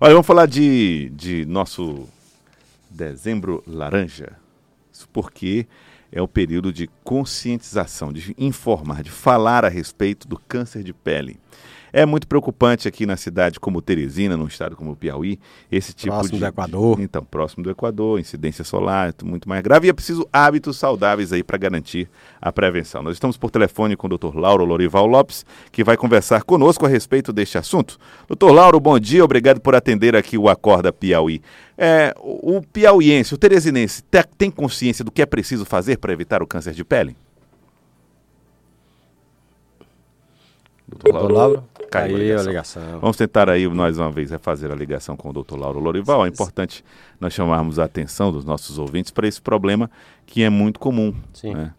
Olha, vamos falar de, de nosso dezembro laranja. Isso porque é o período de conscientização, de informar, de falar a respeito do câncer de pele. É muito preocupante aqui na cidade como Teresina, num estado como Piauí, esse tipo próximo de... do Equador. Então, próximo do Equador, incidência solar, muito mais grave. E é preciso hábitos saudáveis aí para garantir a prevenção. Nós estamos por telefone com o Dr. Lauro Lorival Lopes, que vai conversar conosco a respeito deste assunto. Doutor Lauro, bom dia, obrigado por atender aqui o Acorda Piauí. É, o, piauiense, o teresinense, te- tem consciência do que é preciso fazer para evitar o câncer de pele? Doutor Lauro, Caiu a ligação. Vamos tentar aí mais uma vez refazer a ligação com o Dr. Lauro Lorival. É importante nós chamarmos a atenção dos nossos ouvintes para esse problema que é muito comum. Sim. né?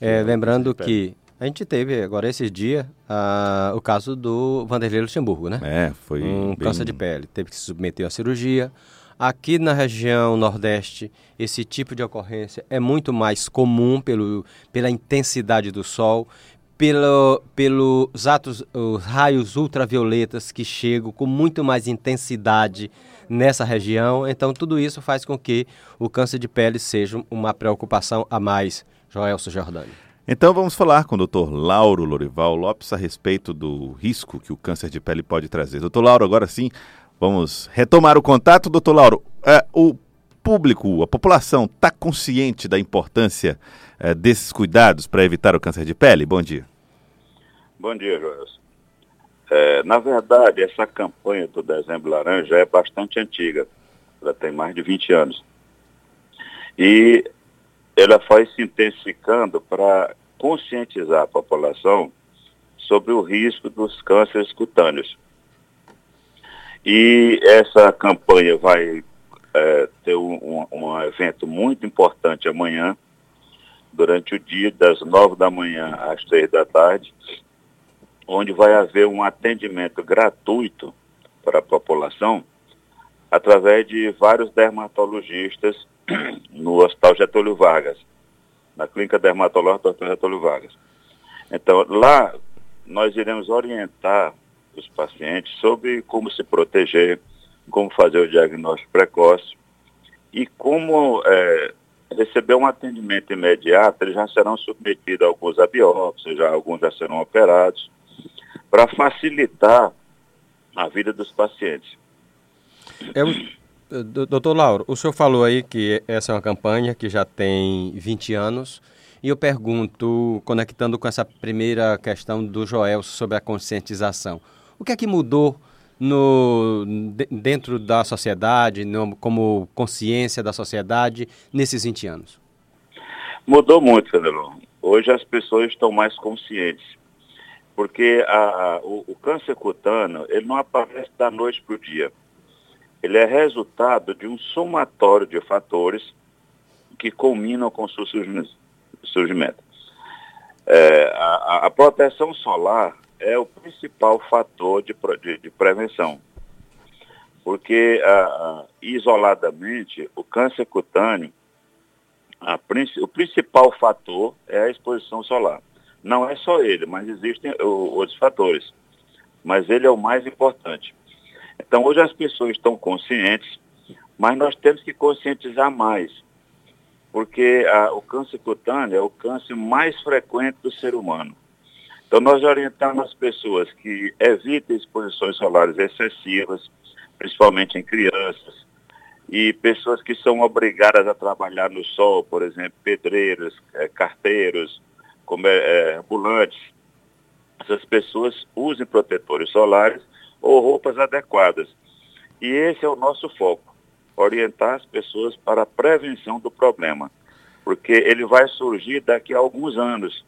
É, lembrando que a gente teve agora esses dias ah, o caso do Vanderlei Luxemburgo, né? É, foi um bem- câncer de pele. Teve que se submeter a cirurgia. Aqui na região Nordeste, esse tipo de ocorrência é muito mais comum pelo, pela intensidade do sol, pelo, pelos atos, os raios ultravioletas que chegam com muito mais intensidade nessa região. Então, tudo isso faz com que o câncer de pele seja uma preocupação a mais. Joelson Jordani. Então vamos falar com o Dr. Lauro Lorival Lopes a respeito do risco que o câncer de pele pode trazer. Doutor Lauro, agora sim, vamos retomar o contato. Doutor Lauro, é, o público, a população está consciente da importância é, desses cuidados para evitar o câncer de pele? Bom dia. Bom dia, Joelson. É, na verdade, essa campanha do Dezembro Laranja é bastante antiga. Ela tem mais de 20 anos. E ela foi se intensificando para conscientizar a população sobre o risco dos cânceres cutâneos. E essa campanha vai é, ter um, um- evento muito importante amanhã, durante o dia, das nove da manhã às três da tarde, onde vai haver um atendimento gratuito para a população através de vários dermatologistas no Hospital Getúlio Vargas, na Clínica Dermatológica do Hospital Getúlio Vargas. Então, lá nós iremos orientar os pacientes sobre como se proteger, como fazer o diagnóstico precoce e como eh, receber um atendimento imediato, eles já serão submetidos a alguns a biópsias, já, alguns já serão operados, para facilitar a vida dos pacientes. É do- doutor Lauro, o senhor falou aí que essa é uma campanha que já tem 20 anos. E eu pergunto, conectando com essa primeira questão do Joel sobre a conscientização, o que é que mudou no, de- dentro da sociedade, no- como consciência da sociedade, nesses 20 anos? Mudou muito, Canelon. Hoje as pessoas estão mais conscientes, porque a- o, o câncer cutâneo ele não aparece da noite para o dia. Ele é resultado de um somatório de fatores que culminam com o seu surgimento. É, a- a proteção solar é o principal fator de, de- de prevenção, porque a- a- isoladamente o câncer cutâneo a o principal fator é a exposição solar. Não é só ele, mas existem outros fatores. Mas ele é o mais importante. Então, hoje as pessoas estão conscientes, mas nós temos que conscientizar mais. Porque ah, o câncer cutâneo é o câncer mais frequente do ser humano. Então, nós orientamos as pessoas que evitem exposições solares excessivas, principalmente em crianças, e pessoas que são obrigadas a trabalhar no sol, por exemplo, pedreiros, eh, carteiros, eh, eh, ambulantes. Essas pessoas usem protetores solares ou roupas adequadas. E esse é o nosso foco, orientar as pessoas para a prevenção do problema, porque ele vai surgir daqui a alguns anos,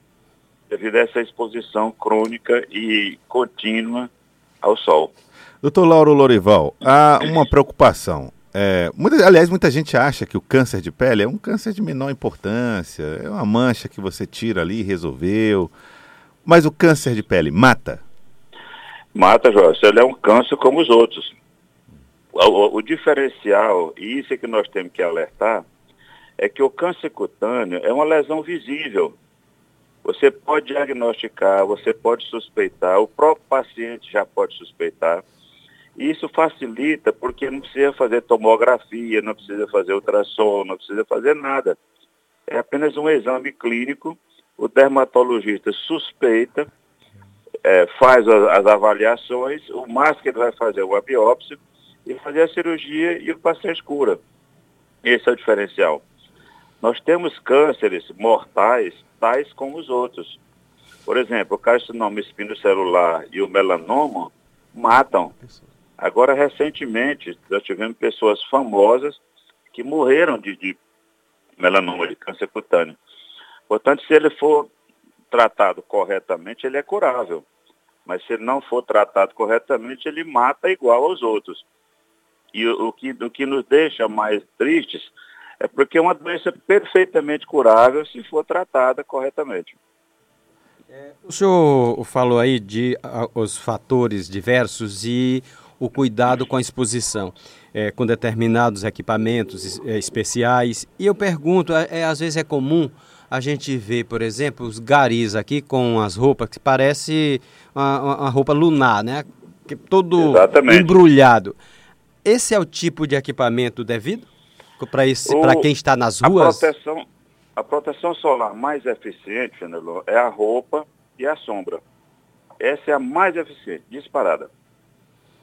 devido a essa exposição crônica e contínua ao sol. Doutor Lauro Lorival, há uma preocupação. É, muita- aliás, muita gente acha que o câncer de pele é um câncer de menor importância, é uma mancha que você tira ali e resolveu. Mas o câncer de pele mata? Mata, Jorge, ele é um câncer como os outros. O, o- o diferencial, e isso é que nós temos que alertar, é que o câncer cutâneo é uma lesão visível. Você pode diagnosticar, você pode suspeitar, o próprio paciente já pode suspeitar. Isso facilita porque não precisa fazer tomografia, não precisa fazer ultrassom, não precisa fazer nada. É apenas um exame clínico, o dermatologista suspeita, é, faz as, as, avaliações, o máximo que ele vai fazer é uma biópsia e fazer a cirurgia e o paciente cura. Esse é o diferencial. Nós temos cânceres mortais tais como os outros. Por exemplo, o carcinoma espinocelular e o melanoma matam. Agora, recentemente, nós tivemos pessoas famosas que morreram de, de melanoma, de câncer cutâneo. Portanto, se ele for tratado corretamente, ele é curável. Mas se ele não for tratado corretamente, ele mata igual aos outros. E o, o, que, o que nos deixa mais tristes é porque é uma doença perfeitamente curável se for tratada corretamente. É, o senhor falou aí de os fatores diversos e o cuidado com a exposição, é, com determinados equipamentos é, especiais. E eu pergunto, é, é, às vezes é comum a gente ver, por exemplo, os garis aqui com as roupas que parece uma, uma roupa lunar, né? Que todo Exatamente. embrulhado. Esse é o tipo de equipamento devido para quem está nas ruas? A proteção, a proteção solar mais eficiente, Fenelon, é a roupa e a sombra. Essa é a mais eficiente, disparada.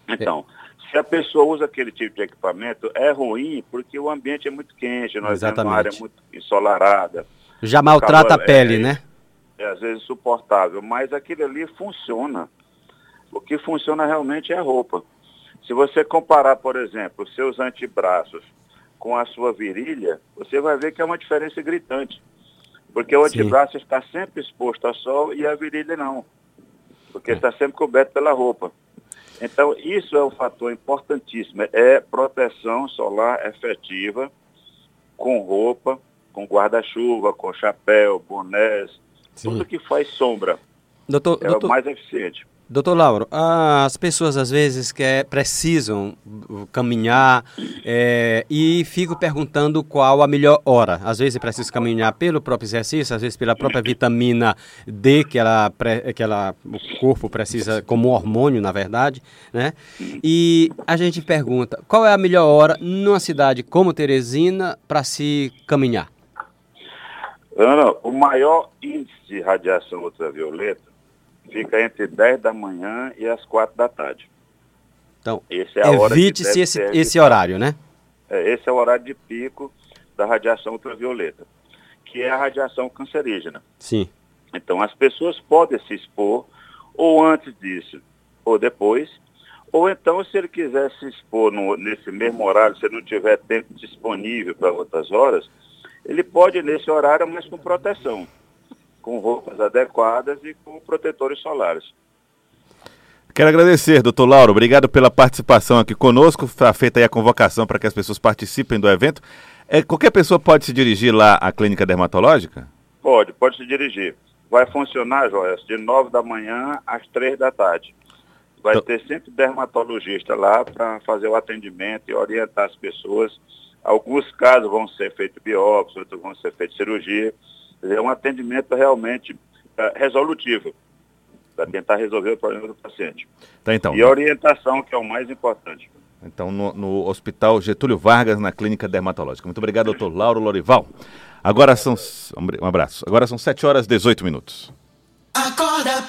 Então, é. se a pessoa usa aquele tipo de equipamento, é ruim porque o ambiente é muito quente, nós Exatamente. temos uma área muito ensolarada. Já maltrata a pele, é, né? É às vezes insuportável, mas aquilo ali funciona. O que funciona realmente é a roupa. Se você comparar, por exemplo, os seus antebraços com a sua virilha, você vai ver que é uma diferença gritante. Porque o Sim. antebraço está sempre exposto ao sol e a virilha não. Porque é. está sempre coberto pela roupa. Então, isso é um fator importantíssimo. É proteção solar efetiva, com roupa, com guarda-chuva, com chapéu, bonés, Sim. tudo que faz sombra. Doutor, é doutor, o mais eficiente. Doutor Lauro, as pessoas às vezes que precisam caminhar é, e ficam perguntando qual a melhor hora. Às vezes precisa caminhar pelo próprio exercício, às vezes pela própria vitamina D que, ela, que ela, o corpo precisa como hormônio, na verdade. Né? E a gente pergunta qual é a melhor hora numa cidade como Teresina para se caminhar? Ana, o maior índice de radiação ultravioleta fica entre 10 da manhã e as 4 da tarde. Então, esse é evite-se esse, esse horário, né? É, esse é o horário de pico da radiação ultravioleta, que é a radiação cancerígena. Sim. Então, as pessoas podem se expor ou antes disso, ou depois, ou então, se ele quiser se expor no, nesse mesmo horário, se não tiver tempo disponível para outras horas, ele pode nesse horário, mas com proteção com roupas adequadas e com protetores solares. Quero agradecer, doutor Lauro. Obrigado pela participação aqui conosco. Está feita aí a convocação para que as pessoas participem do evento. É, qualquer pessoa pode se dirigir lá à clínica dermatológica? Pode, pode se dirigir. Vai funcionar, Joel, de 9 da manhã às 3 da tarde. Vai então... ter sempre dermatologista lá para fazer o atendimento e orientar as pessoas. Alguns casos vão ser feitos biópsia, outros vão ser feitos cirurgia é um atendimento realmente é, resolutivo para tentar resolver o problema do paciente. Tá, então. E a orientação, que é o mais importante. Então, no, no Hospital Getúlio Vargas, na Clínica Dermatológica. Muito obrigado, doutor Lauro Lorival. Agora são. Um abraço. Agora são 7 horas e 18 minutos. Acorda,